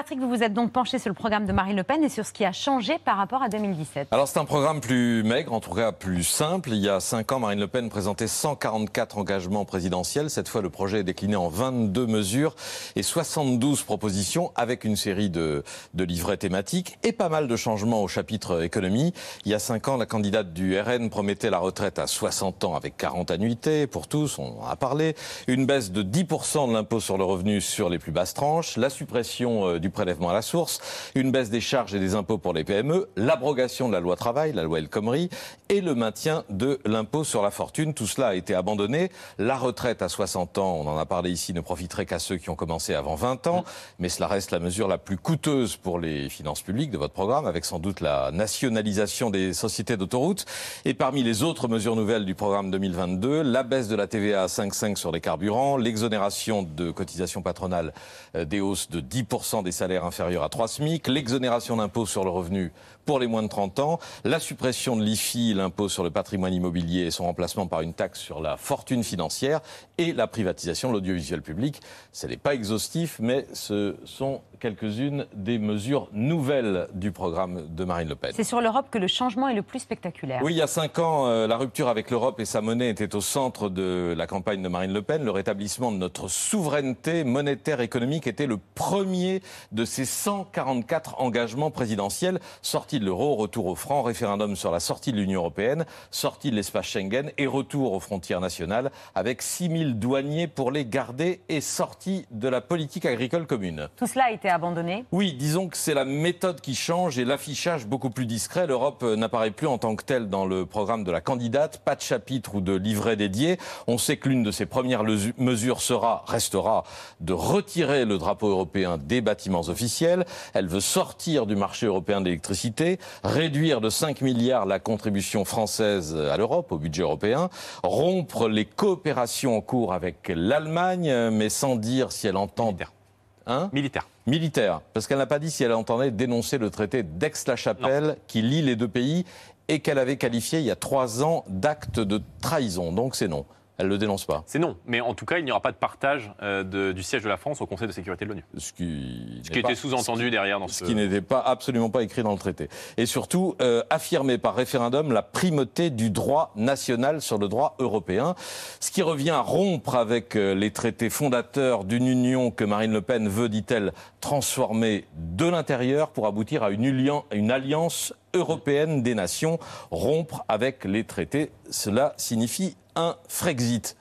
Patrick, vous vous êtes donc penché sur le programme de Marine Le Pen et sur ce qui a changé par rapport à 2017. Alors c'est un programme plus maigre, en tout cas plus simple. Il y a cinq ans, Marine Le Pen présentait 144 engagements présidentiels. Cette fois, le projet est décliné en 22 mesures et 72 propositions avec une série de, de livrets thématiques et pas mal de changements au chapitre économie. Il y a cinq ans, la candidate du RN promettait la retraite à 60 ans avec 40 annuités pour tous, on en a parlé. Une baisse de 10% de l'impôt sur le revenu sur les plus basses tranches, la suppression euh, prélèvement à la source, une baisse des charges et des impôts pour les PME, l'abrogation de la loi travail, la loi El Khomri, et le maintien de l'impôt sur la fortune. Tout cela a été abandonné. La retraite à 60 ans, on en a parlé ici, ne profiterait qu'à ceux qui ont commencé avant 20 ans, mais cela reste la mesure la plus coûteuse pour les finances publiques de votre programme, avec sans doute la nationalisation des sociétés d'autoroutes. Et parmi les autres mesures nouvelles du programme 2022, la baisse de la TVA à 5,5 sur les carburants, l'exonération de cotisations patronales euh, des hausses de 10% des salaires inférieurs à 3 SMIC, l'exonération d'impôt sur le revenu pour les moins de 30 ans, la suppression de l'IFI, l'impôt sur le patrimoine immobilier et son remplacement par une taxe sur la fortune financière et la privatisation de l'audiovisuel public. Ce n'est pas exhaustif, mais ce sont quelques-unes des mesures nouvelles du programme de Marine Le Pen. C'est sur l'Europe que le changement est le plus spectaculaire. Oui, il y a cinq ans, euh, la rupture avec l'Europe et sa monnaie était au centre de la campagne de Marine Le Pen. Le rétablissement de notre souveraineté monétaire économique était le premier de ces 144 engagements présidentiels. Sortie de l'euro, retour au franc, référendum sur la sortie de l'Union européenne, sortie de l'espace Schengen et retour aux frontières nationales avec 6000 douaniers pour les garder et sortie de la politique agricole commune. Tout cela a été abandonné? Oui, disons que c'est la méthode qui change et l'affichage beaucoup plus discret. L'Europe n'apparaît plus en tant que telle dans le programme de la candidate, pas de chapitre ou de livret dédié. On sait que l'une de ses premières mesures sera, restera, de retirer le drapeau européen des bâtiments officiels. Elle veut sortir du marché européen d'électricité, réduire de 5 milliards la contribution française à l'Europe, au budget européen, rompre les coopérations en cours avec l'Allemagne, mais sans dire si elle entend... Hein Militaire militaire, parce qu'elle n'a pas dit si elle entendait dénoncer le traité d'Aix-la-Chapelle qui lie les deux pays et qu'elle avait qualifié il y a trois ans d'acte de trahison. Donc c'est non. Elle ne le dénonce pas. C'est non. Mais en tout cas, il n'y aura pas de partage euh, du siège de la France au Conseil de sécurité de l'ONU. Ce qui, ce qui était sous-entendu derrière dans ce... Ce qui n'était pas, absolument pas écrit dans le traité. Et surtout, euh, affirmer par référendum la primauté du droit national sur le droit européen. Ce qui revient à rompre avec euh, les traités fondateurs d'une union que Marine Le Pen veut, dit-elle, transformer de l'intérieur pour aboutir à une, une alliance européenne des nations, rompre avec les traités. Cela signifie un Frexit.